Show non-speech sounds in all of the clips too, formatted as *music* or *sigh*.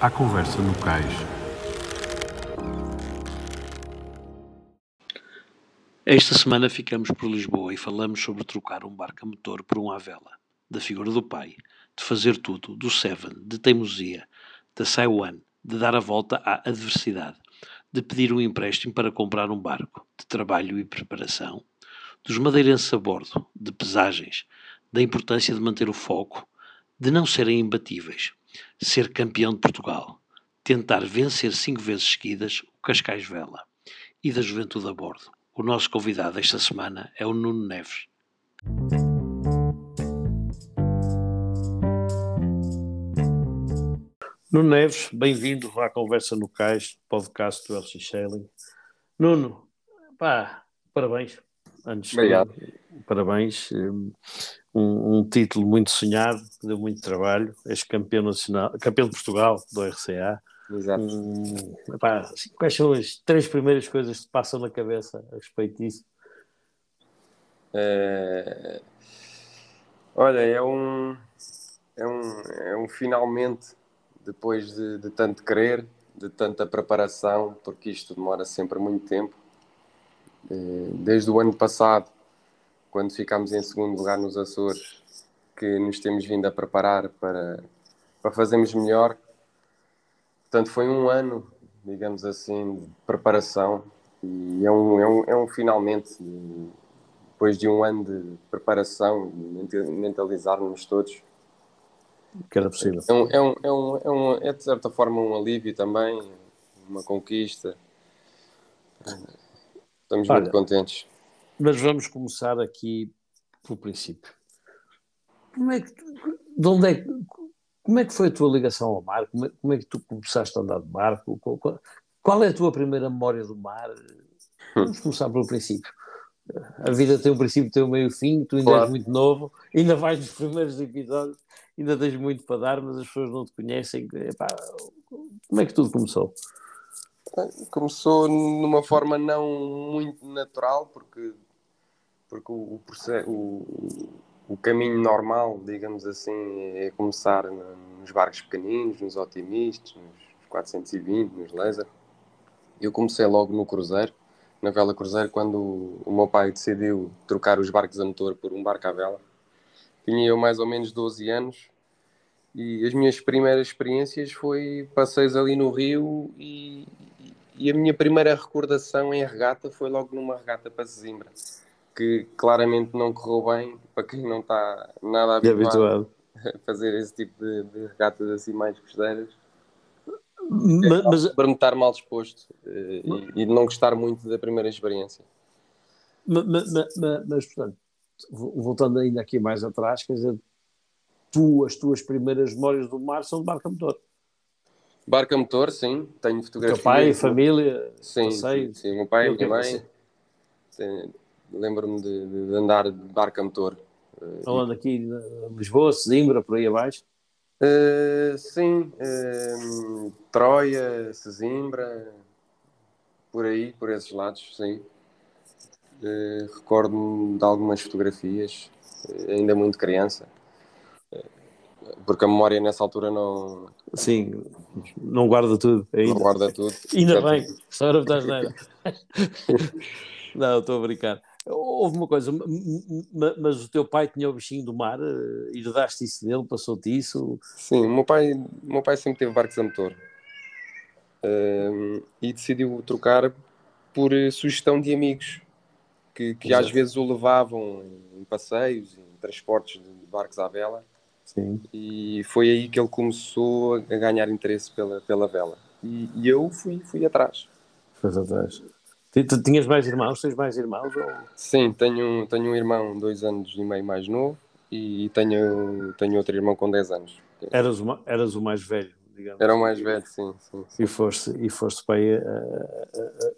À conversa no cais. Esta semana ficamos por Lisboa e falamos sobre trocar um barco a motor por um à vela, da figura do pai, de fazer tudo, do Seven, de teimosia, da Saiwan, de dar a volta à adversidade, de pedir um empréstimo para comprar um barco, de trabalho e preparação, dos madeirenses a bordo, de pesagens, da importância de manter o foco, de não serem imbatíveis, ser campeão de Portugal, tentar vencer cinco vezes seguidas o Cascais Vela e da juventude a bordo. O nosso convidado esta semana é o Nuno Neves. Nuno Neves, bem-vindo à Conversa no Cais, podcast do LX Sailing. Nuno, pá, parabéns. Antes Obrigado. De, parabéns. Um, um, título muito sonhado, que deu muito trabalho. És campeão nacional, campeão de Portugal do RCA. Exato. Um, epá, assim, quais são as três primeiras coisas que te passam na cabeça a respeito disso? É... Olha, é um, é um, é um finalmente depois de, de tanto querer, de tanta preparação, porque isto demora sempre muito tempo. Eh, desde o ano passado, quando ficámos em segundo lugar nos Açores, que nos temos vindo a preparar para, para fazermos melhor. Portanto, foi um ano, digamos assim, de preparação e é um, é um, é um finalmente, depois de um ano de preparação, mentalizarmos todos, que era possível. É, um, é, um, é, um, é, um, é de certa forma um alívio também, uma conquista. Estamos Olha, muito contentes. Mas vamos começar aqui pelo princípio. Como é que, de onde é, como é que foi a tua ligação ao mar? Como é, como é que tu começaste a andar de barco? Qual, qual, é a tua primeira memória do mar? Vamos começar pelo princípio. A vida tem um princípio, tem um meio fim, tu ainda claro. és muito novo, ainda vais nos primeiros episódios ainda tens muito para dar, mas as pessoas não te conhecem. Epá, como é que tudo começou? Começou numa forma não muito natural, porque, porque o, o, o caminho normal, digamos assim, é começar nos barcos pequeninos, nos otimistas, nos 420, nos laser. Eu comecei logo no cruzeiro, na vela cruzeiro, quando o meu pai decidiu trocar os barcos a motor por um barco à vela tinha eu mais ou menos 12 anos e as minhas primeiras experiências foi passeios ali no Rio e, e a minha primeira recordação em regata foi logo numa regata para Zimbra que claramente não correu bem para quem não está nada habituado, a fazer esse tipo de, de regatas assim mais costeiras. Mas, mas... para me estar mal disposto eh, e, e não gostar muito da primeira experiência. Mas, mas, mas portanto voltando ainda aqui mais atrás, quer dizer, tu, as tuas primeiras memórias do mar são de barca motor. Barca motor, sim, tenho fotografias. Teu pai, família, sim, sim, sim, meu pai minha mãe. Lembro-me de, de, andar de barca motor. Falando aqui em Lisboa, Sesimbra, por aí abaixo? Uh, sim, uh, Troia, Sesimbra, por aí, por esses lados, sim. Uh, Recordo-me de algumas fotografias, ainda muito criança, porque a memória nessa altura não. Sim, não guarda tudo. Ainda. Não guarda tudo. ainda bem, só era das nada. *laughs* não, estou a brincar. Houve uma coisa, mas o teu pai tinha o bichinho do mar, herdaste isso dele, passou-te isso? Sim, o meu pai, meu pai sempre teve barcos a motor e decidiu trocar por sugestão de amigos que, que às vezes o levavam em passeios, em transportes de barcos à vela. Sim. E foi aí que ele começou a ganhar interesse pela, pela vela. E, e eu fui, fui atrás. Foi atrás. Tu, tinhas mais irmãos? Tens mais irmãos? Ou... Sim, tenho, tenho um irmão dois anos e meio mais novo e tenho, tenho outro irmão com 10 anos. Eras, uma, eras o mais velho? Digamos. Era o mais velho, sim. sim, sim. E foste, e foste para aí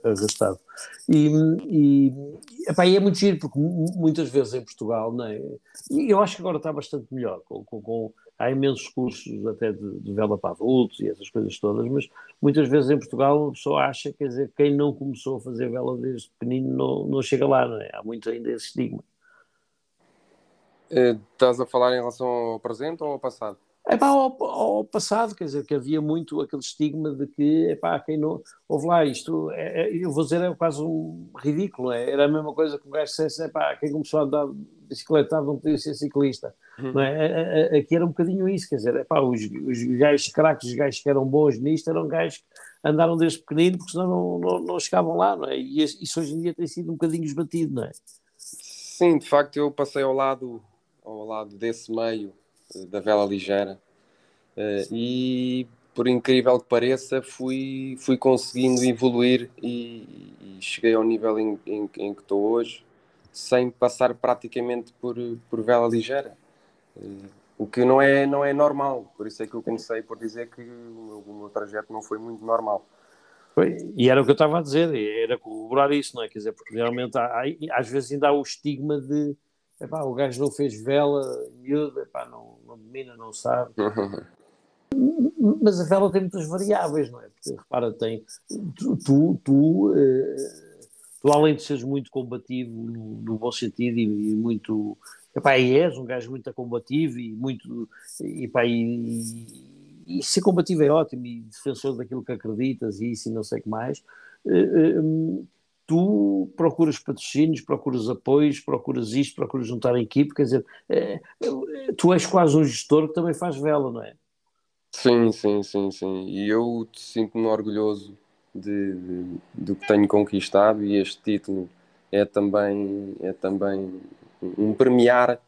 arrastado. E, e, epá, é muito giro, porque muitas vezes em Portugal, não é? E eu acho que agora está bastante melhor, com, com, com há imensos cursos até de, de, vela para adultos e essas coisas todas, mas muitas vezes em Portugal uma pessoa acha, quer dizer, quem não começou a fazer vela desde pequenino não, não chega lá, não é? Há muito ainda esse estigma. Eh, estás a falar em relação ao presente ou ao passado? Epá, ao, ao, passado, quer dizer, que havia muito aquele estigma de que, epá, quem não. Houve lá, isto, é, é, eu vou dizer, é quase um ridículo, é? era a mesma coisa que um gajo dissesse, epá, quem começou a andar bicicleta não podia ser ciclista. Uhum. Não é? Aqui era um bocadinho isso, quer dizer, epá, os, os gajos craques, os gajos que eram bons nisto, eram gajos que andaram desde pequenino, porque senão não, não, não chegavam lá, não é? E isso hoje em dia tem sido um bocadinho esbatido, não é? Sim, de facto, eu passei ao lado, ao lado desse meio da vela ligeira. Uh, e por incrível que pareça, fui, fui conseguindo evoluir e, e cheguei ao nível em, em, em, que estou hoje, sem passar praticamente por, por vela ligeira. Uh, o que não é, não é normal, por isso é que eu comecei por dizer que o meu, o meu trajeto não foi muito normal. E era o que eu estava a dizer, era corroborar isso, não é? Quer dizer, porque realmente há, há, às vezes ainda há o estigma de epá, o gajo não fez vela, miúdo, epá, não, não domina, não sabe. Mas a vela tem muitas variáveis, não é? Porque repara, tem. Tu, tu, tu, eh, tu além de seres muito combativo no, no bom sentido e, e muito. Epá, e és um gajo muito combativo e muito. Epá, e, e, e ser combativo é ótimo e defensor daquilo que acreditas e isso e não sei o que mais. Uh, uh, tu procuras patrocínios, procuras apoios, procuras isto, procuras juntar a equipe, quer dizer, é, é, tu és quase um gestor que também faz vela, não é? Sim, sim, sim, sim. E eu sinto-me orgulhoso de, de, do que tenho conquistado e este título é também, é também um premiar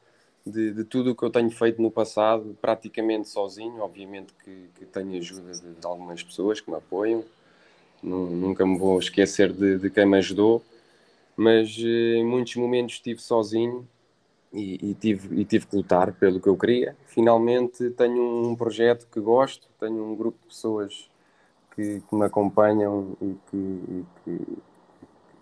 de, de tudo o que eu tenho feito no passado, praticamente sozinho, obviamente que, que tenho ajuda de, de algumas pessoas que me apoiam, nunca me vou esquecer de, de quem me ajudou, mas eh, em muitos momentos estive sozinho e, e, tive, e tive que lutar pelo que eu queria. Finalmente tenho um projeto que gosto, tenho um grupo de pessoas que, que me acompanham e que, e que,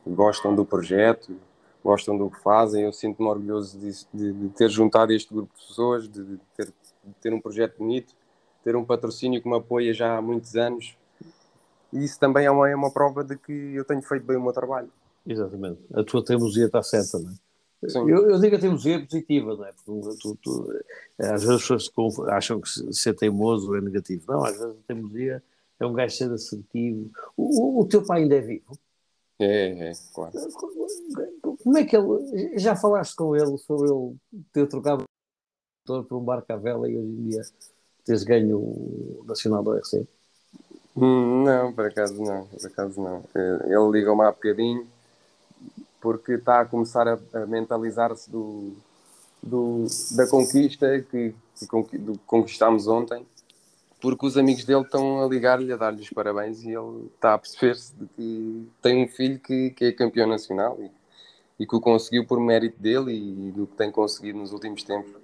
gostam do projeto, gostam do que fazem. Eu sinto-me orgulhoso de, de, de, ter juntado este grupo de pessoas, de, ter, de ter um projeto bonito, ter um patrocínio que me apoia já há muitos anos e isso também é uma, é uma prova de que eu tenho feito bem o meu trabalho. Exatamente. A tua teimosia está certa, não é? Eu, eu, digo a teimosia positiva, não é? Porque tu, tu, às vezes as pessoas acham que ser teimoso é negativo. Não, às vezes a teimosia é um gajo ser assertivo. O, o, o teu pai ainda é vivo? É, é, claro. Como é que ele. Já falaste com ele sobre ele ter trocado por um barco à vela e hoje em dia teres ganho o Nacional do RC? Hum, não, por acaso não, por acaso não. Eh, ele liga-me há bocadinho porque está a começar a, a mentalizar-se do, do, da conquista que, que conquistámos ontem, porque os amigos dele estão a ligar-lhe, a dar-lhe os parabéns e ele está a perceber-se de que tem um filho que, que é campeão nacional e, e que o conseguiu por mérito dele e do que tem conseguido nos últimos tempos.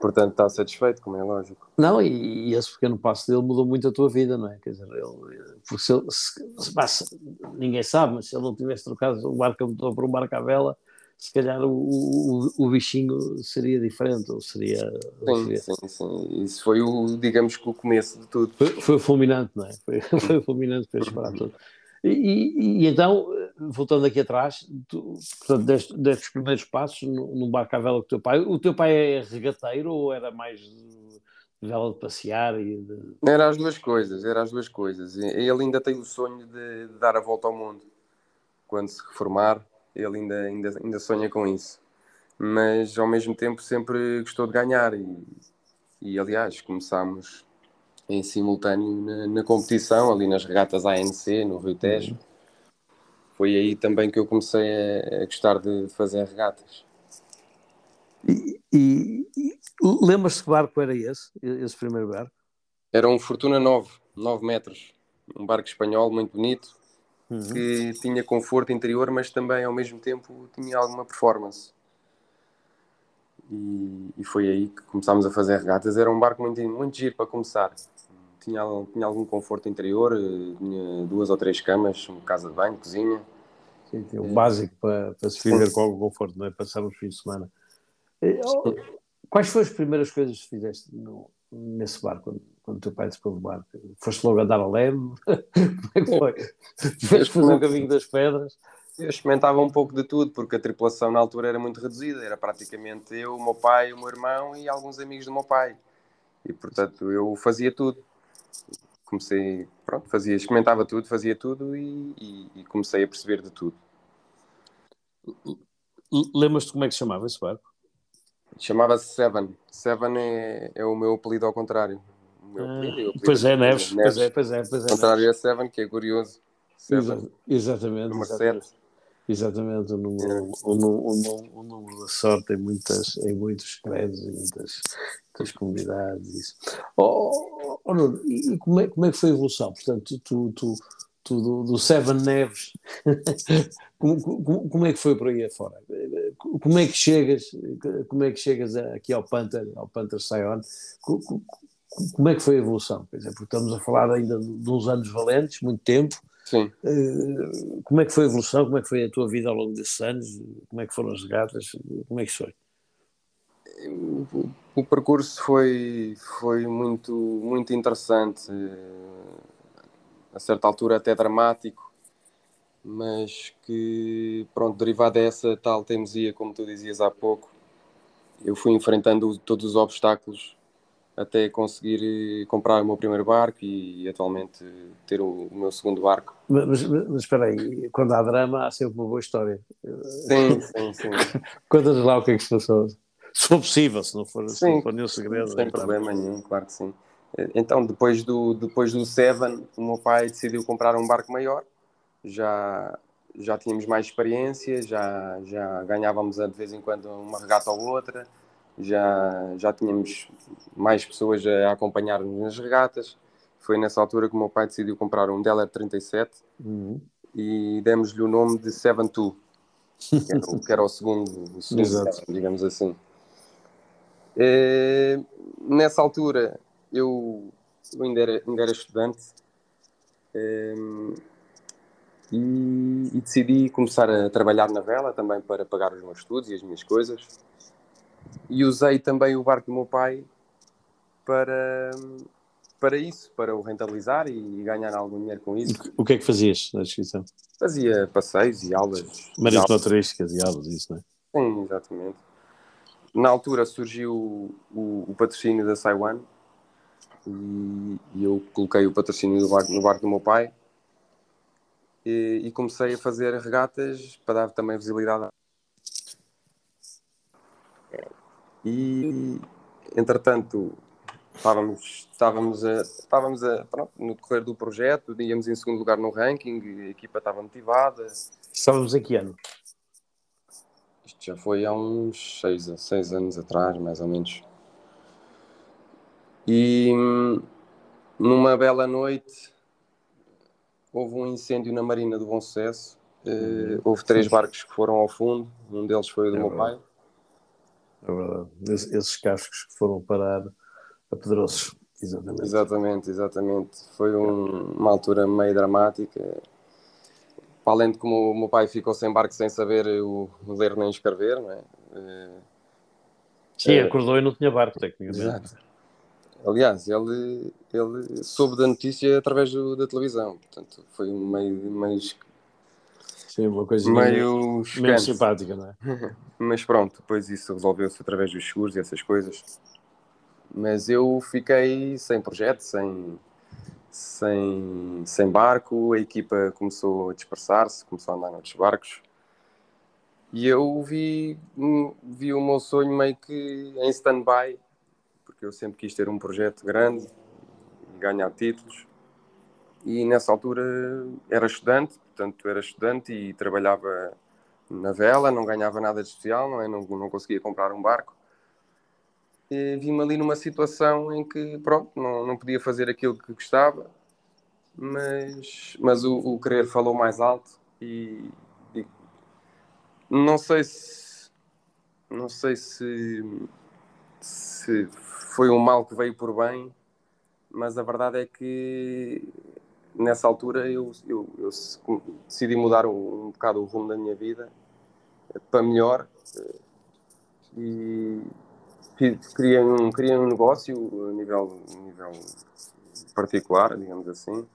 Portanto, está satisfeito, como é lógico. Não, e, e, esse pequeno passo dele mudou muito a tua vida, não é? Quer dizer, ele, porque se, se, se, ninguém sabe, mas se ele não tivesse trocado o barco motor por um barco à vela, se calhar o, o, o, bichinho seria diferente, ou seria... Sim, sim, sim. Isso foi o, digamos que o começo de tudo. Foi, foi fulminante, não é? Foi, *laughs* foi fulminante para disparar tudo. E, e, e, então, voltando aqui atrás, tu, portanto, destes, destes primeiros passos no, no barco à vela com o teu pai, o teu pai é regateiro ou era mais de vela de passear? E de... Era as duas coisas, era as duas coisas. Ele ainda tem o sonho de, de dar a volta ao mundo. Quando se reformar, ele ainda, ainda, ainda sonha com isso. Mas ao mesmo tempo sempre gostou de ganhar e, e aliás, começámos em simultâneo na, na, competição, ali nas regatas ANC, no Rio Tejo. Uhum. Foi aí também que eu comecei a, a gostar de, de, fazer regatas. E, e, e lembras-te que barco era esse, esse primeiro barco? Era um Fortuna 9, 9 metros. Um barco espanhol muito bonito, uhum. que tinha conforto interior, mas também ao mesmo tempo tinha alguma performance. E, e, foi aí que começámos a fazer regatas. Era um barco muito, muito giro para começar tinha, tinha algum conforto interior, eh, tinha duas ou três camas, uma casa de banho, cozinha. Sim, o básico para, para se viver com algum conforto, não é? Passar uns fins de semana. Eh, oh, quais foram as primeiras coisas que fizeste no, nesse barco, quando, quando o teu pai despegou do barco? Foste logo a dar a leve? Como é que foi? Tiveste fazer o caminho das pedras? Eu experimentava um pouco de tudo, porque a tripulação na altura era muito reduzida. Era praticamente eu, o meu pai, o meu irmão e alguns amigos do meu pai. E portanto eu fazia tudo. Comecei, pronto, fazia, experimentava tudo, fazia tudo e, e, e comecei a perceber de tudo. Lembras-te como é que se chamava esse barco? Chamava-se Seven. Seven é, é o meu apelido ao contrário. Ah, apelido, pois é, Neves. Neves. Pois é, pois é. Pois é, contrário é Seven, que é curioso. Seven. exatamente. Número exatamente. 7. Exatamente, o número, o, número, o, número, da sorte em, muitas, em muitos credos, em muitas, muitas comunidades. Isso. Oh, oh, Nuno, e como é, como é que foi a evolução? Portanto, tu, tu, tu do, do Seven Neves, *laughs* como, como, como, é que foi por aí afora? Como é que chegas, como é que chegas aqui ao Panther, ao Panther Sion? Como é que foi a evolução? Quer dizer, porque estamos a falar ainda de uns anos valentes, muito tempo, Sim. Uh, como é que foi a evolução? Como é que foi a tua vida ao longo desses anos? Como é que foram as regatas? Como é que foi? O, percurso foi, foi muito, muito interessante. A certa altura até dramático, mas que, pronto, derivado dessa tal teimosia, como tu dizias há pouco, eu fui enfrentando todos os obstáculos até conseguir eh, comprar o meu primeiro barco e, atualmente ter o, o meu segundo barco. Mas, mas, mas, espera aí, quando há drama há sempre uma boa história. Sim, sim, sim. *laughs* Contas lá o que é que se passou. Se for possível, se não for, sim, se não for nenhum segredo. Sem problema nenhum, claro que sim. Então, depois do, depois do Seven, o meu pai decidiu comprar um barco maior. Já, já tínhamos mais experiência, já, já ganhávamos de vez em quando uma regata ou outra já, já tínhamos mais pessoas a acompanhar-nos nas regatas. Foi nessa altura que o meu pai decidiu comprar um Deller 37 uhum. e demos-lhe o nome de Seven Two, que era, o, que era o segundo, o segundo *laughs* Seven, digamos assim. E, nessa altura eu, eu ainda, era, ainda era estudante e, e, decidi começar a trabalhar na vela também para pagar os meus estudos e as minhas coisas e usei também o barco do meu pai para, para isso, para o rentabilizar e ganhar algum dinheiro com isso. O que é que fazias na descrição? Fazia passeios e aulas. Marisco turísticas e aulas, isso, não é? Sim, exatamente. Na altura surgiu o, o patrocínio da Saiwan e, e, eu coloquei o patrocínio do barco, no barco do meu pai e, e comecei a fazer regatas para dar também visibilidade E, entretanto, estávamos, estávamos, a, estávamos a, pronto, no decorrer do projeto, íamos em segundo lugar no ranking, a equipa estava motivada. Estávamos em que ano? Isto já foi há uns seis, seis anos atrás, mais ou menos. E numa bela noite houve um incêndio na Marina do Bom Sucesso. Uh, houve três barcos que foram ao fundo, um deles foi o do é meu pai é verdade. esses cascos que foram parar a Pedroços. Exatamente. Exatamente, exatamente. Foi um, uma altura meio dramática. Para além de como o meu pai ficou sem barco sem saber o, ler nem escrever, não é? Eh, Sim, é, acordou e não tinha barco, tecnicamente. Exato. Aliás, ele, ele soube da notícia através do, da televisão, portanto, foi meio, meio Sim, uma coisa meio, meio simpática, não é? *laughs* Mas pronto, depois isso resolveu-se através dos seguros e essas coisas. Mas eu fiquei sem projeto, sem, sem, sem barco, a equipa começou a dispersar-se, começou a andar noutros barcos. E eu vi, vi o meu sonho meio que em stand-by, porque eu sempre quis ter um projeto grande ganhar títulos. E nessa altura era estudante, portanto era estudante e trabalhava na vela, não ganhava nada de especial, não, é? não, não conseguia comprar um barco. E vi-me ali numa situação em que, pronto, não, não podia fazer aquilo que gostava, mas, mas o, o querer falou mais alto e, e, não sei se não sei se, se foi um mal que veio por bem, mas a verdade é que nessa altura eu, eu, eu decidi mudar um, um, bocado o rumo da minha vida para melhor e criei um, criei um negócio a nível, nível particular, digamos assim.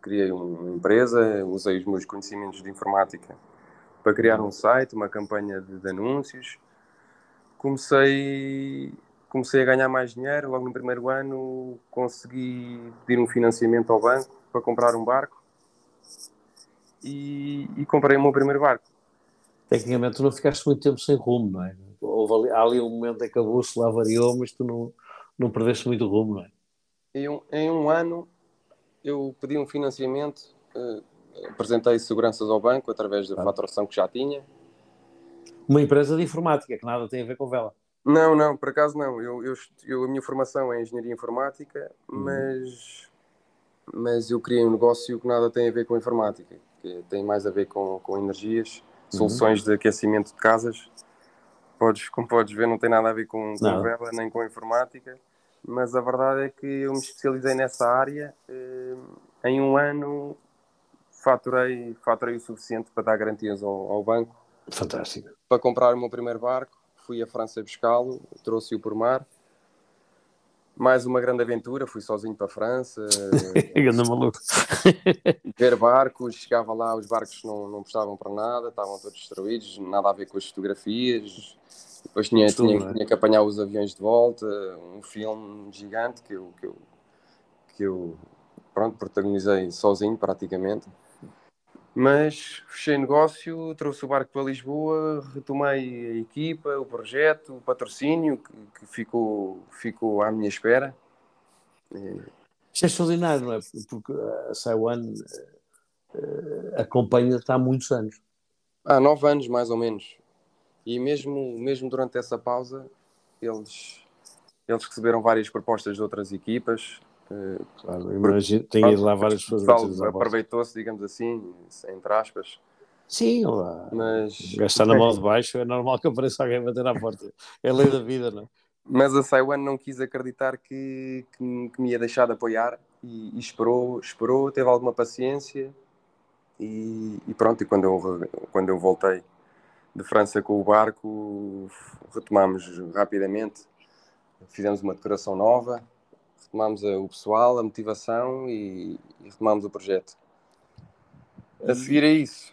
Criei uma empresa, usei os meus conhecimentos de informática para criar um site, uma campanha de, de anúncios. Comecei comecei a ganhar mais dinheiro. Logo no primeiro ano consegui pedir um financiamento ao banco para comprar um barco e, e comprei o meu primeiro barco. Tecnicamente tu não ficaste muito tempo sem rumo, não é? Houve ali, há ali um momento em que a bússola lá variou, mas tu não, não perdeste muito rumo, não é? Em um, em um ano eu pedi um financiamento, uh, apresentei seguranças ao banco através da claro. faturação que já tinha. Uma empresa de informática que nada tem a ver com vela. Não, não, por acaso não. Eu, eu, eu a minha formação é engenharia informática, uhum. mas, mas eu criei um negócio que nada tem a ver com informática, que tem mais a ver com, com energias, uhum. soluções de aquecimento de casas. Podes, como podes ver, não tem nada a ver com, com vela nem com informática mas a verdade é que eu me especializei nessa área. Eh, em um ano faturei, faturei o suficiente para dar garantias ao, ao banco. Fantástico. Para comprar o meu primeiro barco, fui à França buscá-lo, trouxe-o por mar. Mais uma grande aventura, fui sozinho para a França. *laughs* Ganda maluco. *laughs* ver barcos, chegava lá, os barcos não, não prestavam para nada, estavam todos destruídos, nada a ver com as fotografias depois tinha, tinha, é? tinha, que apanhar os aviões de volta, um filme gigante que eu, que eu, que eu pronto, protagonizei sozinho praticamente. Mas fechei negócio, trouxe o barco para Lisboa, retomei a equipa, o projeto, o patrocínio que, que ficou, ficou à minha espera. Isto é extraordinário, não é? Porque a Saiwan uh, acompanha-te há muitos anos. Há nove anos, mais ou menos. E mesmo, mesmo durante essa pausa, eles, eles receberam várias propostas de outras equipas. Eh, claro, imagino, tem ido lá várias pessoas. Aproveitou-se, digamos assim, entre aspas. Sim, lá. Mas... Gastar na mão de baixo é normal que apareça alguém bater à porta. É lei da vida, não é? Mas a Saiwan não quis acreditar que, que, que me ia deixar de apoiar e, e, esperou, esperou, teve alguma paciência e, e, pronto. E quando eu, quando eu voltei de França com o barco, retomámos rapidamente, fizemos uma decoração nova, retomámos o pessoal, a motivação e, e retomámos o projeto. A seguir a isso.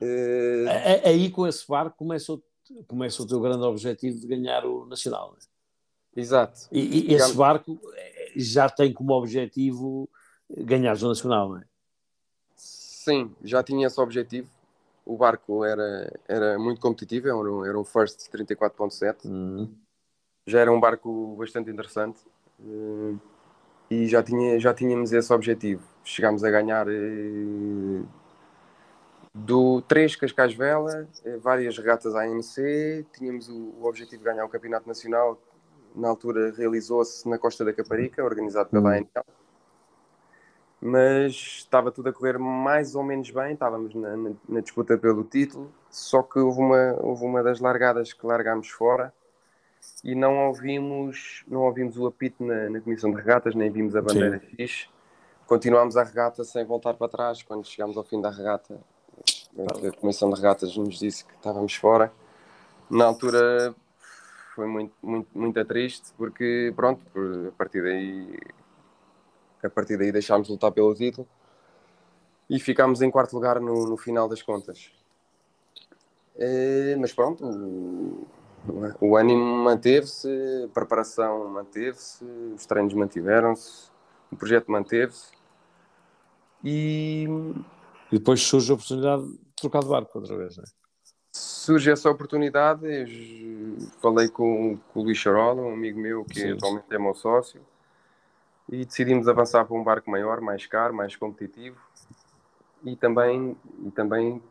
Uh... Aí com esse barco começa o, começa o teu grande objetivo de ganhar o Nacional. É? Exato. E, e esse barco eh, já tem como objetivo ganhar o Nacional, não é? Sim, já tinha esse objetivo o barco era, era muito competitivo, era um, era um First 34.7. Uhum. Já era um barco bastante interessante e já, tinha, já tínhamos esse objetivo. Chegámos a ganhar uh, do 3 Cascais Vela, uh, várias regatas AMC, tínhamos o, o, objetivo de ganhar o Campeonato Nacional. Na altura realizou-se na Costa da Caparica, organizado pela uhum. ANL mas estava tudo a correr mais ou menos bem, estávamos na, na, na, disputa pelo título, só que houve uma, houve uma das largadas que largámos fora e não ouvimos, não ouvimos o apito na, na comissão de regatas, nem vimos a bandeira Sim. X. Continuámos a regata sem voltar para trás. Quando chegámos ao fim da regata, a comissão de regatas nos disse que estávamos fora. Na altura foi muito, muito, muito triste, porque pronto, a partir daí a partir daí deixámos de lutar pelo título e ficámos em quarto lugar no, no final das contas. É, mas pronto, o, o ânimo manteve-se, a preparação manteve-se, os treinos mantiveram-se, o projeto manteve-se e... e depois surge a oportunidade de trocar de barco outra vez, não é? Surge essa oportunidade, falei com, com o Luís Charola, um amigo meu que Sim. atualmente é meu sócio, e decidimos avançar para um barco maior, mais caro, mais competitivo e também, e também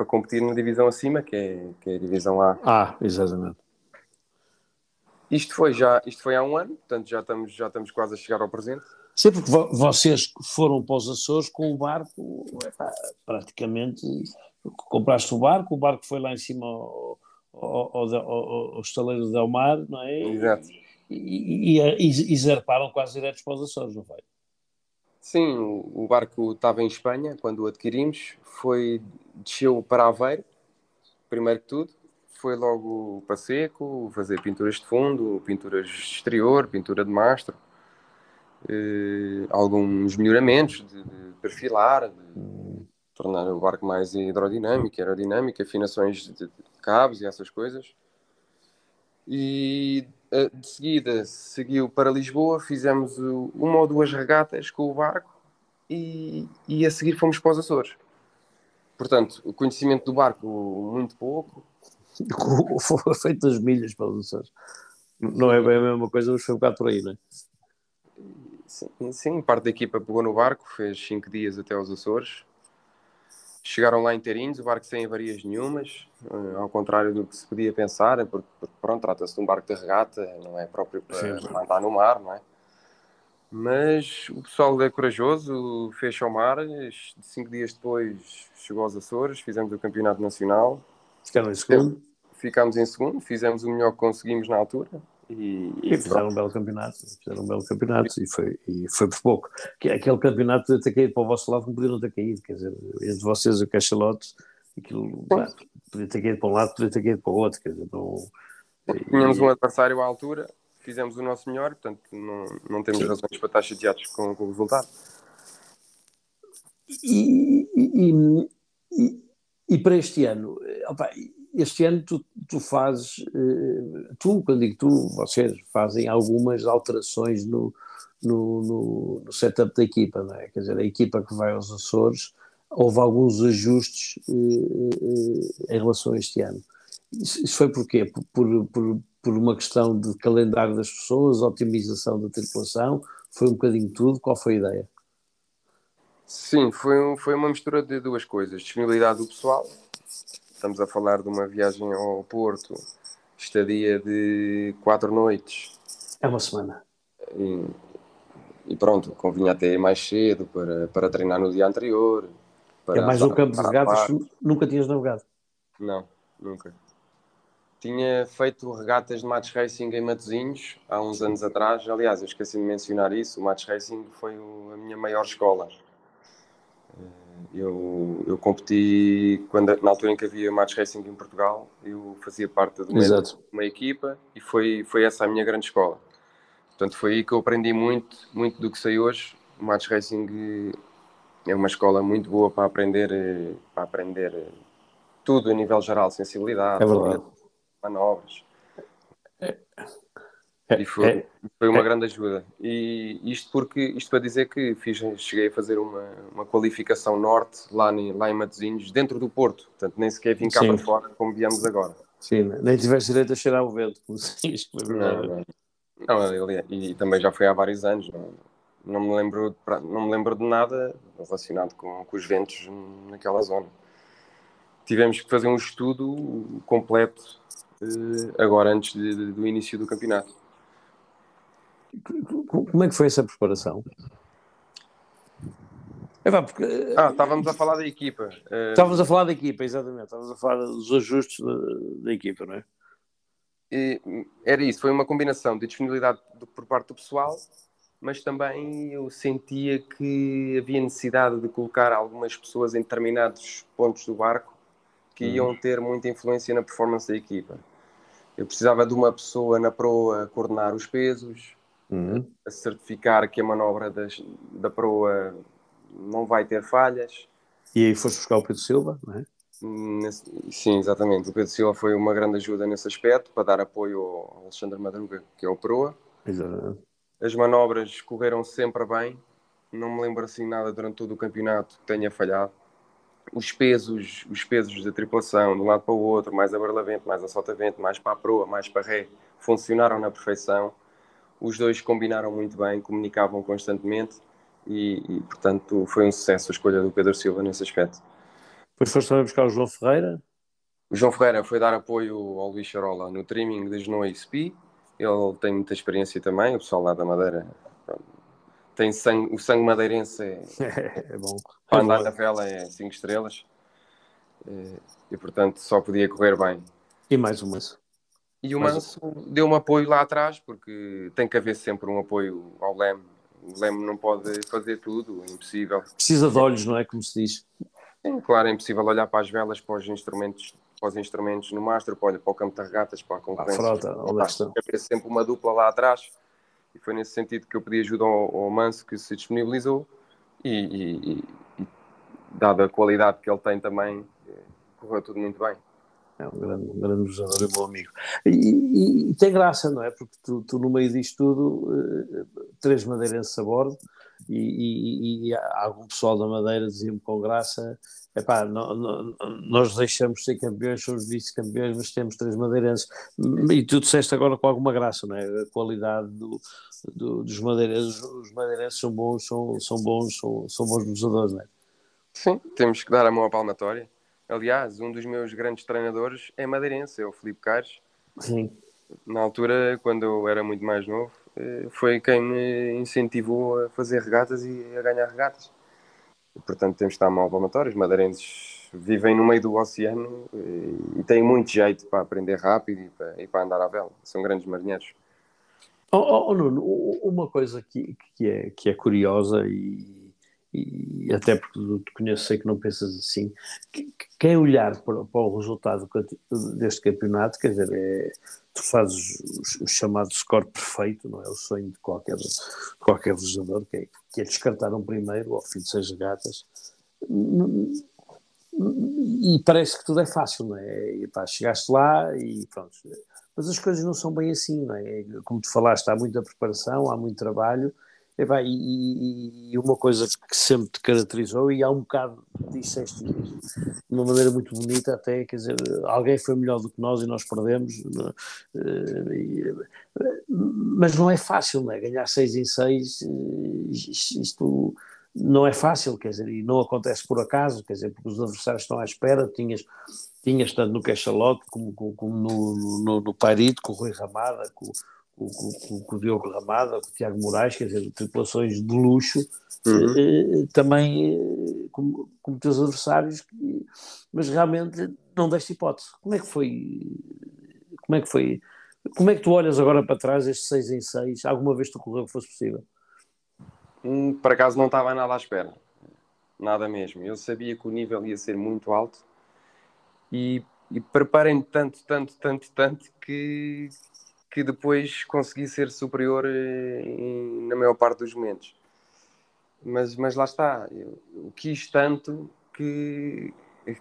para competir na divisão acima, que é, que é a divisão A. Ah, exatamente. Isto foi já, isto foi há um ano, portanto já estamos, já estamos quase a chegar ao presente. Sim, porque vocês foram para os Açores com o barco, praticamente compraste o barco, o barco foi lá em cima ao, ao, ao, ao, estaleiro de Delmar, não é? Exato e, e, e, e zarparam quase diretos para os Açores, não foi? Sim, o barco estava em Espanha quando o adquirimos, foi, desceu para Aveiro, primeiro que tudo, foi logo para seco, fazer pinturas de fundo, pinturas de exterior, pintura de mastro, eh, alguns melhoramentos de, de perfilar, de tornar o barco mais hidrodinâmico, aerodinâmico, afinações de, de cabos e essas coisas. E de seguida seguiu para Lisboa, fizemos uma ou duas regatas com o barco e, e a seguir fomos para os Açores. Portanto, o conhecimento do barco muito pouco. Foi *laughs* feito as milhas para os Açores. Não é bem a mesma coisa, mas foi um bocado por aí, não é? Sim, sim, parte da equipa pegou no barco, fez cinco dias até aos Açores. Chegaram lá inteirinhos, o barco sem avarias nenhumas, eh, ao contrário do que se podia pensar, porque, porque pronto, trata-se de um barco de regata, não é próprio para sim. andar no mar, não é? Mas o pessoal é corajoso, fez ao mar, cinco dias depois chegou aos Açores, fizemos o campeonato nacional. Ficaram em segundo? Ficámos em segundo, fizemos o melhor que conseguimos na altura. E, e, e fizeram um belo campeonato, fizeram um belo campeonato e foi, e foi por pouco. Aquele campeonato podia ter caído para o vosso lado, não podia não ter caído, quer dizer, entre vocês e o Cachalote, aquilo pá, podia ter caído para um lado, podia ter caído para o outro, quer dizer, não. Tínhamos um adversário à altura, fizemos o nosso melhor, portanto não, não temos Sim. razões para estar chateados com, com o resultado. E, e, e, e, para este ano, opa, este ano tu, tu fazes, eh, tu, quando digo tu, vocês fazem algumas alterações no, no, no, no, setup da equipa, não é? Quer dizer, a equipa que vai aos Açores, houve alguns ajustes eh, eh, em relação a este ano. Isso, foi por quê? Por, por, por, por, uma questão de calendário das pessoas, otimização da tripulação, foi um bocadinho tudo, qual foi a ideia? Sim, foi, foi uma mistura de duas coisas, disponibilidade do pessoal, Estamos a falar de uma viagem ao Porto, estadia de quatro noites. É uma semana. E, e pronto, convinha até mais cedo para, para treinar no dia anterior. é mais um campo de regatas, nunca tinhas navegado? Não, nunca. Tinha feito regatas de match racing em Matosinhos há uns anos atrás. Aliás, eu esqueci de mencionar isso. O match racing foi a minha maior escola. Eu, eu competi quando, na altura em que havia match racing em Portugal, eu fazia parte de uma, de uma equipa e foi, foi essa a minha grande escola. Portanto, foi aí que eu aprendi muito, muito do que sei hoje. O match racing é uma escola muito boa para aprender, para aprender tudo a nível geral, sensibilidade, é manobras. É. E foi, é, foi uma é. grande ajuda. E isto porque isto para dizer que fiz, cheguei a fazer uma, uma qualificação norte lá em, lá em Matosinhos, dentro do Porto. Portanto, nem sequer vim cá Sim. para fora como viemos agora. Sim, nem tiveste direito a cheirar o vento, como se diz. Não, não. não ele, e também já foi há vários anos. Não, não, me lembro, não me lembro de nada relacionado com, com os ventos naquela zona. Tivemos que fazer um estudo completo eh, agora antes de, de, do início do campeonato. Como é que foi essa preparação? É, pá, porque... Ah, estávamos a falar da equipa. Eh, estávamos a falar da equipa, exatamente. Estávamos a falar dos ajustes da, da equipa, não é? E, era isso, foi uma combinação de disponibilidade do, por parte do pessoal, mas também eu sentia que havia necessidade de colocar algumas pessoas em determinados pontos do barco que uhum. iam ter muita influência na performance da equipa. Eu precisava de uma pessoa na proa a coordenar os pesos, uhum. a certificar que a manobra das, da proa não vai ter falhas. E aí foste buscar o Pedro Silva, não é? Nesse, sim, exatamente. O Pedro Silva foi uma grande ajuda nesse aspecto para dar apoio ao Alexandre Madruga, que é o proa. Exatamente. As manobras correram sempre bem. Não me lembro assim nada durante todo o campeonato que tenha falhado. Os pesos, os pesos da tripulação, de um lado para o outro, mais a barlavento, mais a solta-vento, mais para a proa, mais para a ré, funcionaram na perfeição os dois combinaram muito bem, comunicavam constantemente e, e, portanto foi um sucesso a escolha do Pedro Silva nesse aspecto. Depois foste também buscar o João Ferreira? O João Ferreira foi dar apoio ao Luís Charola no trimming de Genoa e SPI. Ele tem muita experiência também, o pessoal lá da Madeira tem sangue, o sangue madeirense é, *laughs* é bom. Para andar na vela é 5 estrelas e, e portanto só podia correr bem. E mais uma. E o Manso deu-me apoio lá atrás, porque tem que haver sempre um apoio ao Leme. O Leme não pode fazer tudo, é impossível. Precisa de olhos, não é? Como se diz. Sim, claro, é impossível olhar para as velas, para os instrumentos, para os instrumentos no mastro, para, para o campo de regatas, para a concorrência. A frota, é está? Haver sempre uma dupla lá atrás. E foi nesse sentido que eu pedi ajuda ao, ao Manso, que se disponibilizou. E, e, e, dada a qualidade que ele tem também, correu tudo muito bem. É um grande, um grande jogador e bom amigo. E, e, e, tem graça, não é? Porque tu, tu no meio disto tudo, uh, três madeirenses a bordo, e, e, e algum pessoal da Madeira dizia-me com graça: epá, não, nós deixamos de ser campeões, somos vice-campeões, mas temos três madeirenses. E tu disseste agora com alguma graça, não é? A qualidade do, do, dos madeirenses, os madeirenses são bons, são, são bons, são, são bons jogadores, não é? Sim, temos que dar a mão à palmatória. Aliás, um dos meus grandes treinadores é madeirense, é o Filipe Cares. Sim. Na altura, quando eu era muito mais novo, eh, foi quem me incentivou a fazer regatas e a ganhar regatas. Portanto, temos que estar mal palmatórios. Madeirenses vivem no meio do oceano e, e têm muito jeito para aprender rápido e para, e para andar à vela. São grandes marinheiros. Oh, oh, oh Nuno, uma coisa que, que, é, que é curiosa e e até porque te conheço, sei que não pensas assim. Quem olhar para, para o resultado deste campeonato, quer dizer, é, tu fazes o, chamado score perfeito, não é? O sonho de qualquer, qualquer legislador, que é, que é descartar um primeiro ao fim de seis regatas. E parece que tudo é fácil, não é? E, pá, chegaste lá e pronto. Mas as coisas não são bem assim, não é? Como tu falaste, há muita preparação, há muito trabalho e, e, e, uma coisa que sempre te caracterizou, e há um bocado disseste de uma maneira muito bonita, até, quer dizer, alguém foi melhor do que nós e nós perdemos, é? mas não é fácil, não é? Ganhar seis em seis, isto não é fácil, quer dizer, e não acontece por acaso, quer dizer, porque os adversários estão à espera, tinhas, tinhas tanto no Cachalote como, como, no, no, no com o Rui Ramada, com com, com, com, o Diogo Ramada, com o Tiago Moraes, quer dizer, tripulações de luxo, uhum. eh, também eh, como, como teus adversários, mas realmente não deste hipótese. Como é que foi? Como é que foi? Como é que tu olhas agora para trás, estes 6 em 6? Alguma vez tu correu que fosse possível? Hum, por acaso não estava nada à espera. Nada mesmo. Eu sabia que o nível ia ser muito alto e, e preparei-me tanto, tanto, tanto, tanto que, que depois consegui ser superior eh, em, na maior parte dos momentos. Mas, mas lá está, eu, eu quis tanto que, que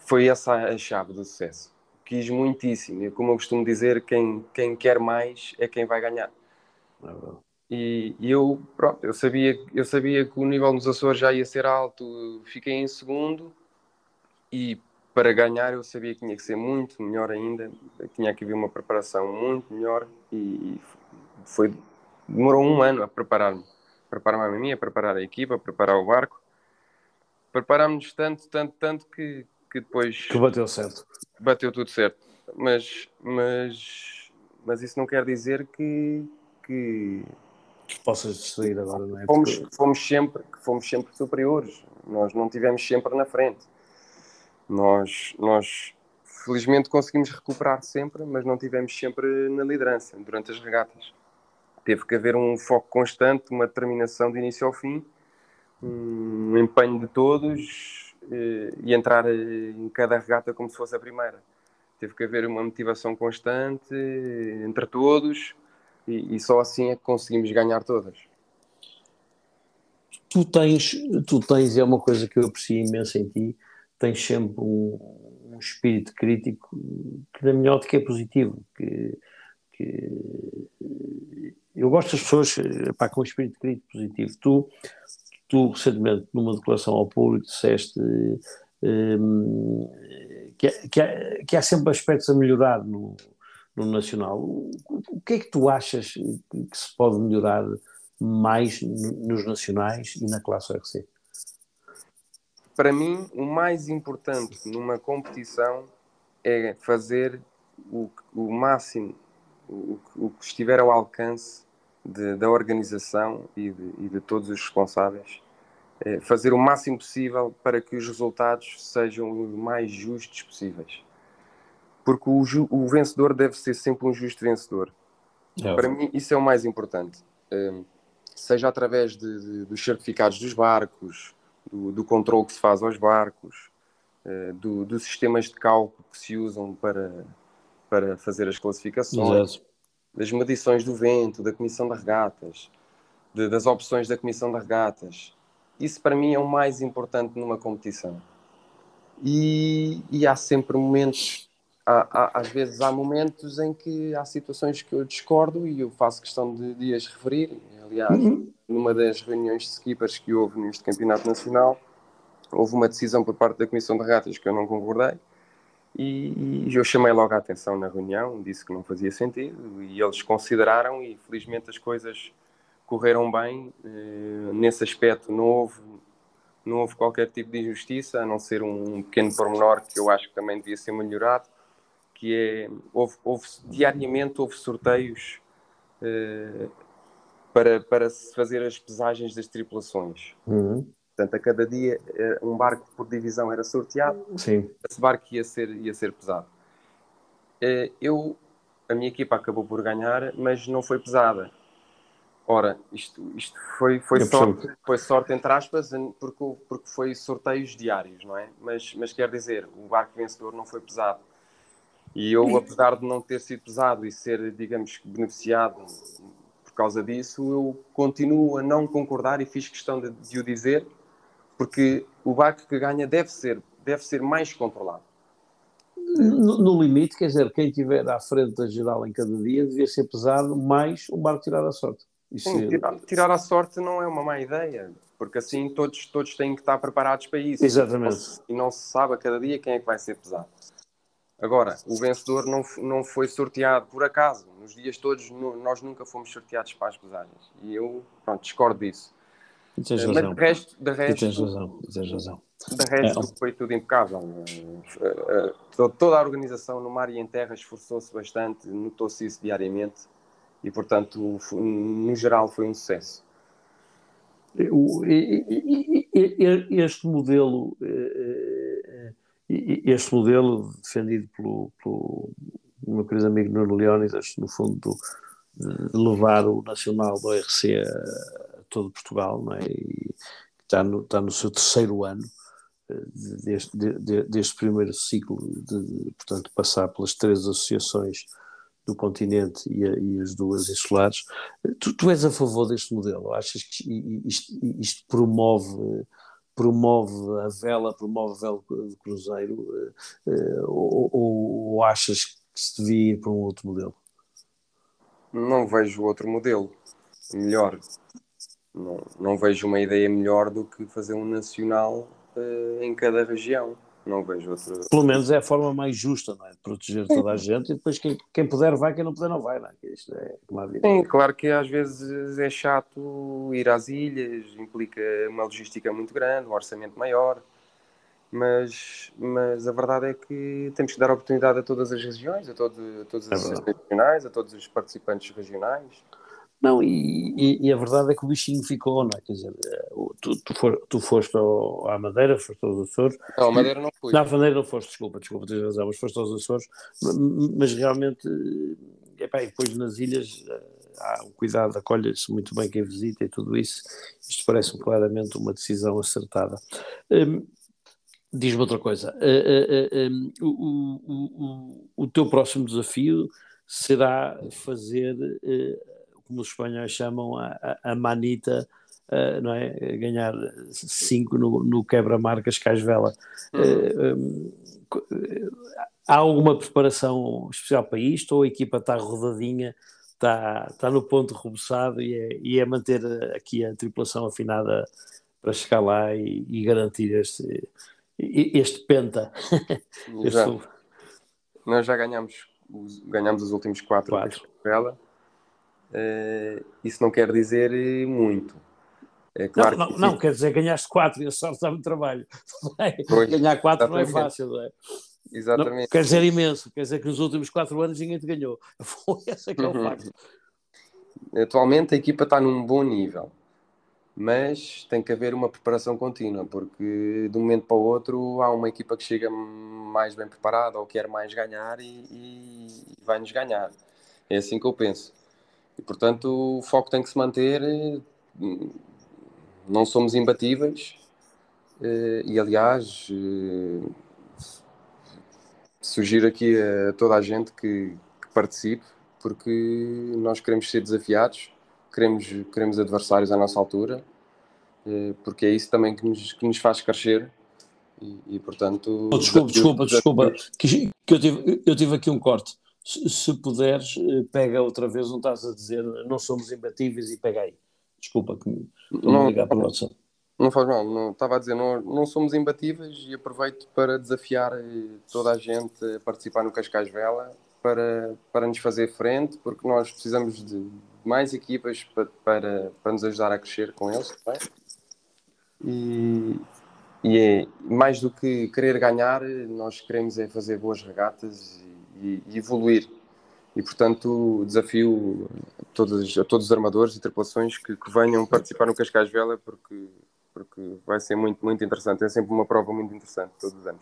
foi essa a chave do sucesso. Quis muitíssimo, e como eu costumo dizer, quem, quem quer mais é quem vai ganhar. E, e, eu, pronto, eu sabia, eu sabia que o nível nos Açores já ia ser alto, fiquei em segundo e para ganhar eu sabia que tinha que ser muito melhor ainda, tinha que haver uma preparação muito melhor e foi demorou um ano a preparar-me, preparar-me a mim, a preparar a equipa, a preparar o barco. Preparámos-nos tanto, tanto, tanto que, que depois que bateu certo. Bateu tudo certo. Mas, mas, mas isso não quer dizer que, que possas destruir agora, não é? Fomos, fomos sempre, fomos sempre superiores. Nós não tivemos sempre na frente nós, nós felizmente conseguimos recuperar sempre, mas não tivemos sempre na liderança durante as regatas. Teve que haver um foco constante, uma determinação de início ao fim, um empenho de todos eh, e entrar eh, em cada regata como se fosse a primeira. Teve que haver uma motivação constante entre todos e, e só assim é que conseguimos ganhar todas. Tu tens, tu tens, é uma coisa que eu aprecio imenso em ti, tens sempre um, um, espírito crítico que, na minha ótica, é positivo. Que, que eu gosto das pessoas pá, com um espírito crítico positivo. Tu, tu recentemente, numa declaração ao público, disseste um, que, que, há, que há sempre aspectos a melhorar no, no Nacional. O, o que é que tu achas que se pode melhorar mais nos nacionais e na classe RC? Para mim, o mais importante numa competição é fazer o, o máximo, o, o, que estiver ao alcance de, da organização e de, e de, todos os responsáveis, é fazer o máximo possível para que os resultados sejam os mais justos possíveis. Porque o, o vencedor deve ser sempre um justo vencedor. É. Para mim, isso é o mais importante. Um, seja através de, dos certificados dos barcos, do, do controle que se faz aos barcos, uh, do, dos sistemas de cálculo que se usam para, para fazer as classificações, Exato. das medições do vento, da comissão de regatas, de, das opções da comissão de regatas. Isso para mim é o mais importante numa competição. E, e há sempre momentos há, há, às vezes há momentos em que há situações que eu discordo e eu faço questão de, de as referir. Aliás, uhum. numa das reuniões de skippers que houve neste campeonato nacional, houve uma decisão por parte da Comissão de Regatas que eu não concordei e, e eu chamei logo a atenção na reunião, disse que não fazia sentido e eles consideraram e felizmente as coisas correram bem. Eh, nesse aspecto não houve, não houve qualquer tipo de injustiça, a não ser um pequeno pormenor que eu acho que também devia ser melhorado, que é, houve, houve diariamente houve sorteios eh, para, para se fazer as pesagens das tripulações. Uhum. Portanto, a cada dia eh, um barco por divisão era sorteado, Sim. esse barco ia ser, ia ser pesado. Eh, eu, a minha equipa acabou por ganhar, mas não foi pesada. Ora, isto, isto foi, foi, sorte, foi sorte, entre aspas, porque, porque foi sorteios diários, não é? Mas, mas quer dizer, o barco vencedor não foi pesado. E eu, apesar de não ter sido pesado e ser, digamos, beneficiado por causa disso, eu continuo a não concordar e fiz questão de, de o dizer, porque o barco que ganha deve ser, deve ser mais controlado. No, no, limite, quer dizer, quem estiver à frente da geral em cada dia devia ser pesado mais o barco tirar a sorte. Sim, tirar, tirar, a sorte não é uma má ideia, porque assim todos, todos têm que estar preparados para isso. Exatamente. E não se sabe a cada dia quem é que vai ser pesado. Agora, o vencedor não, não foi sorteado por acaso. Nos dias todos, nós nunca fomos sorteados para as pesagens. E eu, pronto, discordo disso. tens eh, razão. Mas de resto, de resto, tens razão. tens razão. De resto, é. foi tudo impecável. Eh, eh, toda a organização no mar e em terra esforçou-se bastante, notou-se isso diariamente e, portanto, no geral, foi um sucesso. Este modelo, este modelo defendido pelo, pelo meu querido amigo Nuno Leónidas, no fundo, de levar o Nacional do ORC a todo Portugal, não é? e está no, está no seu terceiro ano eh, deste, deste primeiro ciclo, de, portanto, passar pelas três associações do continente e, a, e, as duas insulares. Tu, tu, és a favor deste modelo? Achas que isto, isto, promove, promove a vela, promove a vela do cruzeiro? Uh, ou, ou, achas que se devia ir para um outro modelo? Não vejo outro modelo melhor. Não, não vejo uma ideia melhor do que fazer um nacional uh, em cada região não vejo outro. Pelo menos é a forma mais justa, não é? De proteger toda a gente e depois quem, quem puder vai, quem não puder não vai, não é? Isto é como a vida. Sim, claro que às vezes é chato ir às ilhas, implica uma logística muito grande, um orçamento maior, mas, mas a verdade é que temos que dar oportunidade a todas as regiões, a, todo, a todas as é regionais, a todos os participantes regionais. Não, e, e, e, a verdade é que o bichinho ficou, não é? Quer dizer, eh, tu, tu, for, tu foste ao, à Madeira, foste aos Açores. Não, a Madeira não fui. Não, a Madeira não foste, desculpa, desculpa, tens razão, mas foste aos Açores. Mas realmente, eh, epá, e depois nas ilhas eh, há um cuidado, acolhe-se muito bem quem visita e tudo isso. Isto parece-me claramente uma decisão acertada. Hum, Diz-me outra coisa. Uh, o, o, o, o teu próximo desafio será fazer como os espanhóis chamam, a, a manita, uh, não é? Ganhar cinco no, no quebra-marcas Casvela. Uhum. Uh, há alguma preparação especial para isto ou a equipa está rodadinha, está, está no ponto rebuçado e é, e é manter aqui a tripulação afinada para chegar lá e, e garantir este, este penta. *laughs* Já. Nós já ganhamos, ganhamos os últimos quatro, quatro. Vela uh, isso não quer dizer muito. É claro não, não, que... não, quer dizer ganhaste 4 e a sorte dá-me trabalho. *laughs* Pois, Ganhar 4 não é fácil, não é? Exatamente. Não, quer dizer imenso, quer dizer que nos últimos 4 anos ninguém te ganhou. *laughs* Foi esse que é o uhum. facto. Atualmente a equipa está num bom nível, mas tem que haver uma preparação contínua, porque de um momento para o outro há uma equipa que chega mais bem preparada ou quer mais ganhar e, e vai-nos ganhar. É assim que eu penso. E, portanto, o foco tem que se manter. Não somos imbatíveis. Eh, e, aliás, eh, sugiro aqui a toda a gente que, que participe, porque nós queremos ser desafiados, queremos, queremos adversários à nossa altura, eh, porque é isso também que nos, que nos faz crescer. E, e portanto. Oh, desculpa, desculpa, desculpa. Quis, que eu tive, eu tive aqui um corte. Se, puderes, eh, pega outra vez, não estás a dizer não somos imbatíveis e pega aí. Desculpa que me a ligar para o WhatsApp. Não faz mal, não, estava a dizer, não, não somos imbatíveis e aproveito para desafiar eh, toda a gente a participar no Cascais Vela para, para nos fazer frente, porque nós precisamos de mais equipas para, para, para nos ajudar a crescer com eles também. E, e é mais do que querer ganhar, nós queremos é fazer boas regatas e, evoluir. E portanto, desafio a todos, a todos os armadores e tripulações que, que venham participar no Cascais Vela, porque porque vai ser muito, muito interessante. É sempre uma prova muito interessante, todos os anos.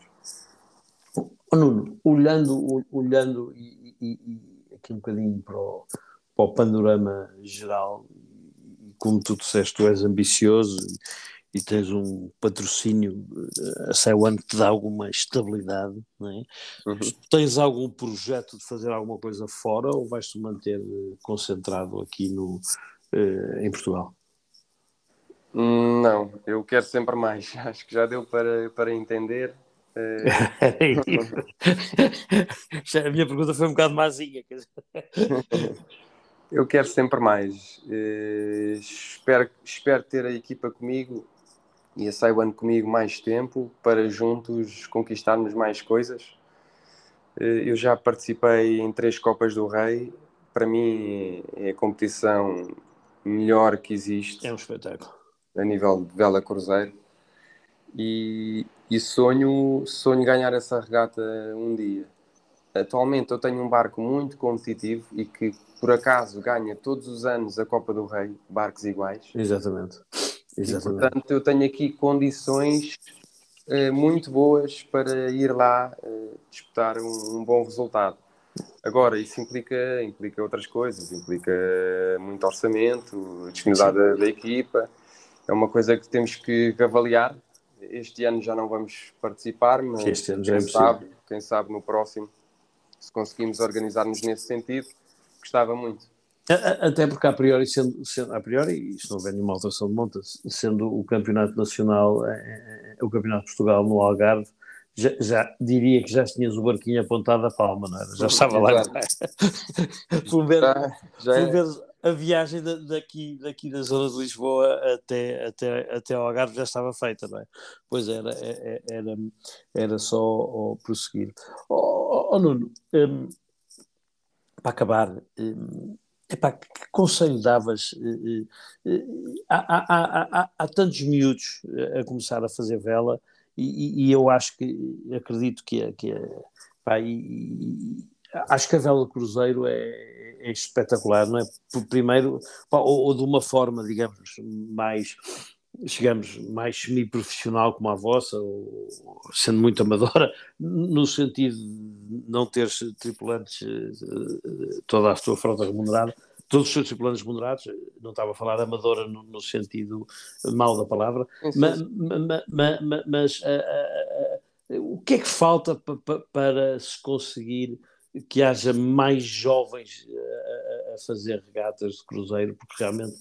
Nuno, olhando, olhando e, e, e, aqui um bocadinho para o, para o panorama geral, e como tu disseste, tu és ambicioso e tens um patrocínio, eh, a Saiwan te dá alguma estabilidade, não é? Uhum. Tens algum projeto de fazer alguma coisa fora ou vais-te manter eh, concentrado aqui no, eh, em Portugal? Não, eu quero sempre mais. *laughs* Acho que já deu para, para entender. Eh, *laughs* a minha pergunta foi um bocado mazinha. *laughs* eu quero sempre mais. Uh, espero, espero ter a equipa comigo e a Saiwan comigo mais tempo para juntos conquistarmos mais coisas. Uh, eu já participei em três Copas do Rei. Para mim é a competição melhor que existe. É um espetáculo a nível de vela cruzeiro e, e sonho, sonho ganhar essa regata um dia. Atualmente eu tenho um barco muito competitivo e que por acaso ganha todos os anos a Copa do Rei, barcos iguais. Exatamente. Exatamente. E, portanto, eu tenho aqui condições uh, muito boas para ir lá uh, disputar um, um, bom resultado. Agora, isso implica, implica outras coisas, implica muito orçamento, disponibilidade da, da equipa é uma coisa que temos que, avaliar. Este ano já não vamos participar, mas este ano já é sabe, quem sabe no próximo, se conseguimos organizar-nos nesse sentido, gostava muito. Até porque, a priori, sendo, sendo, a priori, e se não houver nenhuma alteração de monta, sendo o Campeonato Nacional, é, é, é, o Campeonato de Portugal no Algarve, já, já, diria que já tinhas o barquinho apontado a palma, não era? Já estava lá. *laughs* Por ver, já, é. a viagem daqui, daqui da zona de Lisboa até, até, até ao Algarve já estava feita, não é? Pois era, é, é, era, era só oh, prosseguir. Oh, oh, Nuno, um, para acabar, um, epá, que conselho davas? Uh, uh, há, há, há, há, tantos miúdos a começar a fazer vela e, e eu acho que, acredito que é, que é e, acho que a vela cruzeiro é é espetacular, não é? Primeiro, ou, ou de uma forma, digamos, mais chegamos mais semi-profissional como a vossa, ou sendo muito amadora, no sentido de não ter tripulantes eh, toda a sua frota remunerada, todos os seus tripulantes remunerados, não estava a falar amadora no, no sentido mau da palavra, mas, mas, mas uh, uh, uh, o que é que falta para se conseguir que haja mais jovens a, a, fazer regatas de cruzeiro, porque realmente,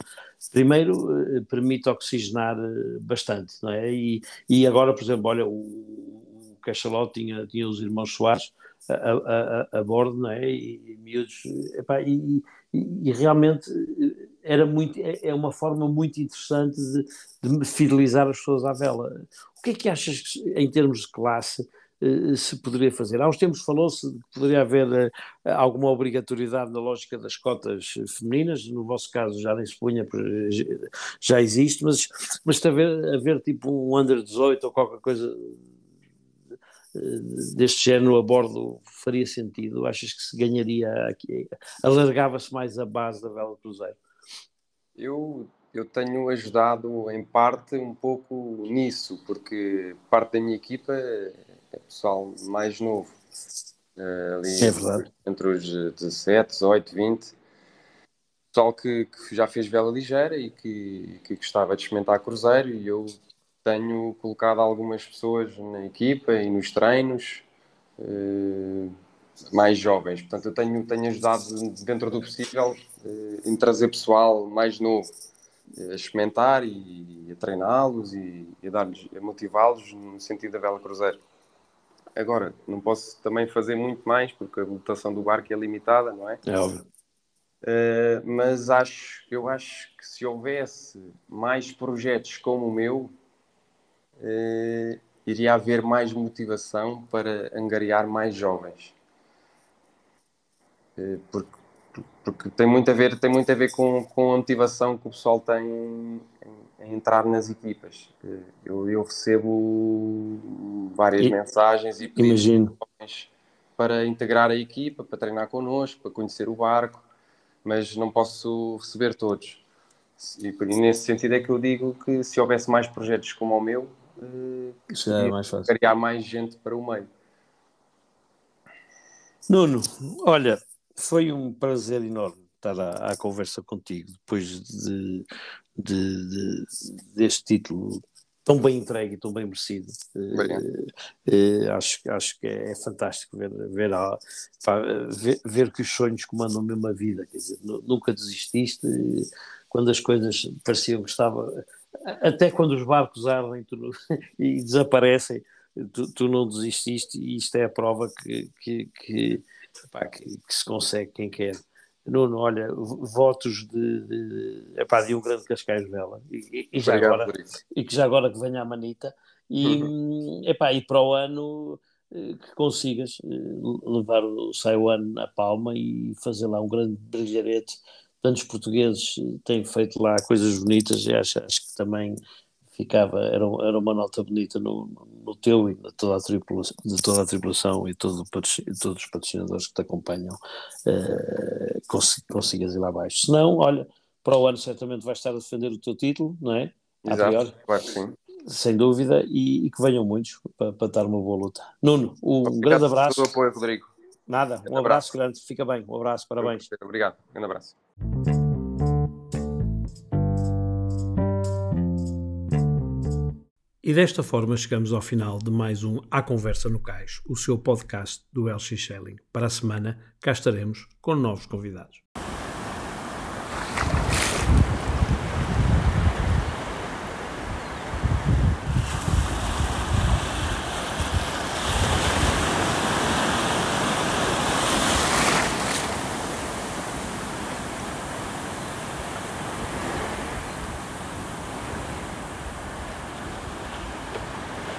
primeiro, eh, permite oxigenar eh, bastante, não é? E, e agora, por exemplo, olha, o, o Cachalot tinha, tinha os irmãos Soares a, a, a, bordo, não é? E, e miúdos, epá, e, e, realmente eh, era muito, é, é uma forma muito interessante de, de fidelizar as pessoas à vela. O que é que achas, em termos de classe, se poderia fazer. Há uns tempos falou-se que poderia haver eh, alguma obrigatoriedade na lógica das cotas femininas, no vosso caso já nem se punha, já existe, mas, mas haver, haver tipo um under 18 ou qualquer coisa eh, deste género a bordo faria sentido? Achas que se ganharia aqui, alargava-se mais a base da vela cruzeiro? Eu, eu tenho ajudado em parte um pouco nisso, porque parte da minha equipa é pessoal mais novo. Uh, ali é. Entre os 17, 18, 20. Pessoal que, que já fez vela ligeira e que, que gostava de experimentar cruzeiro e eu tenho colocado algumas pessoas na equipa e nos treinos uh, mais jovens. Portanto, eu tenho, tenho ajudado dentro do possível uh, em trazer pessoal mais novo a experimentar e, a treiná-los e, a, dar a motivá-los no sentido da vela cruzeiro. Agora, não posso também fazer muito mais porque a lotação do barco é limitada, não é? É óbvio. Uh, mas acho, eu acho que se houvesse mais projetos como o meu, uh, iria haver mais motivação para angariar mais jovens. Uh, porque, porque tem muito a ver, tem muito a ver com, com a motivação que o pessoal tem em entrar nas equipas. Eu, eu recebo várias e, mensagens e imagino. para integrar a equipa, para treinar connosco, para conhecer o barco mas não posso receber todos. E, nesse sentido é que eu digo que se houvesse mais projetos como o meu, Isso é mais fácil. criar mais gente para o meio. Nuno, olha, foi um prazer enorme estar à, à conversa contigo depois de, de, de, deste título tão bem entregue e tão bem merecido. Uh, uh, acho, acho que é, é fantástico ver, ver, a, ver, ver, que os sonhos comandam mesmo a vida. Quer dizer, nunca desististe quando as coisas pareciam que estava. Até quando os barcos ardem tu, *laughs* e desaparecem, tu, tu, não desististe, e isto é a prova que, que, que, pá, que, que se consegue quem quer. Nuno, olha, votos de, de, epá, de um grande Cascais Vela e, e, já agora, e que já agora que venha a Manita e, uhum. epá, e para o ano eh, que consigas eh, levar o Saiwan à palma e fazer lá um grande brilharete. Tantos portugueses têm feito lá coisas bonitas e acho, acho que também ficava, era, era uma nota bonita no, no teu e de toda a tripulação, de toda a tripulação e todo, todos os patrocinadores que te acompanham uh, consigas ir lá abaixo. Se não, olha, para o ano certamente vais estar a defender o teu título, não é? Exato, claro que sim. Sem dúvida, e, e que venham muitos para, para dar uma boa luta. Nuno, um Obrigado grande abraço. Pelo apoio, Rodrigo. Nada, um, um abraço, abraço grande, fica bem, um abraço, parabéns. Obrigado, um grande abraço. E desta forma chegamos ao final de mais um A Conversa no Cais, o seu podcast do LX Shelling. Para a semana, cá estaremos com novos convidados.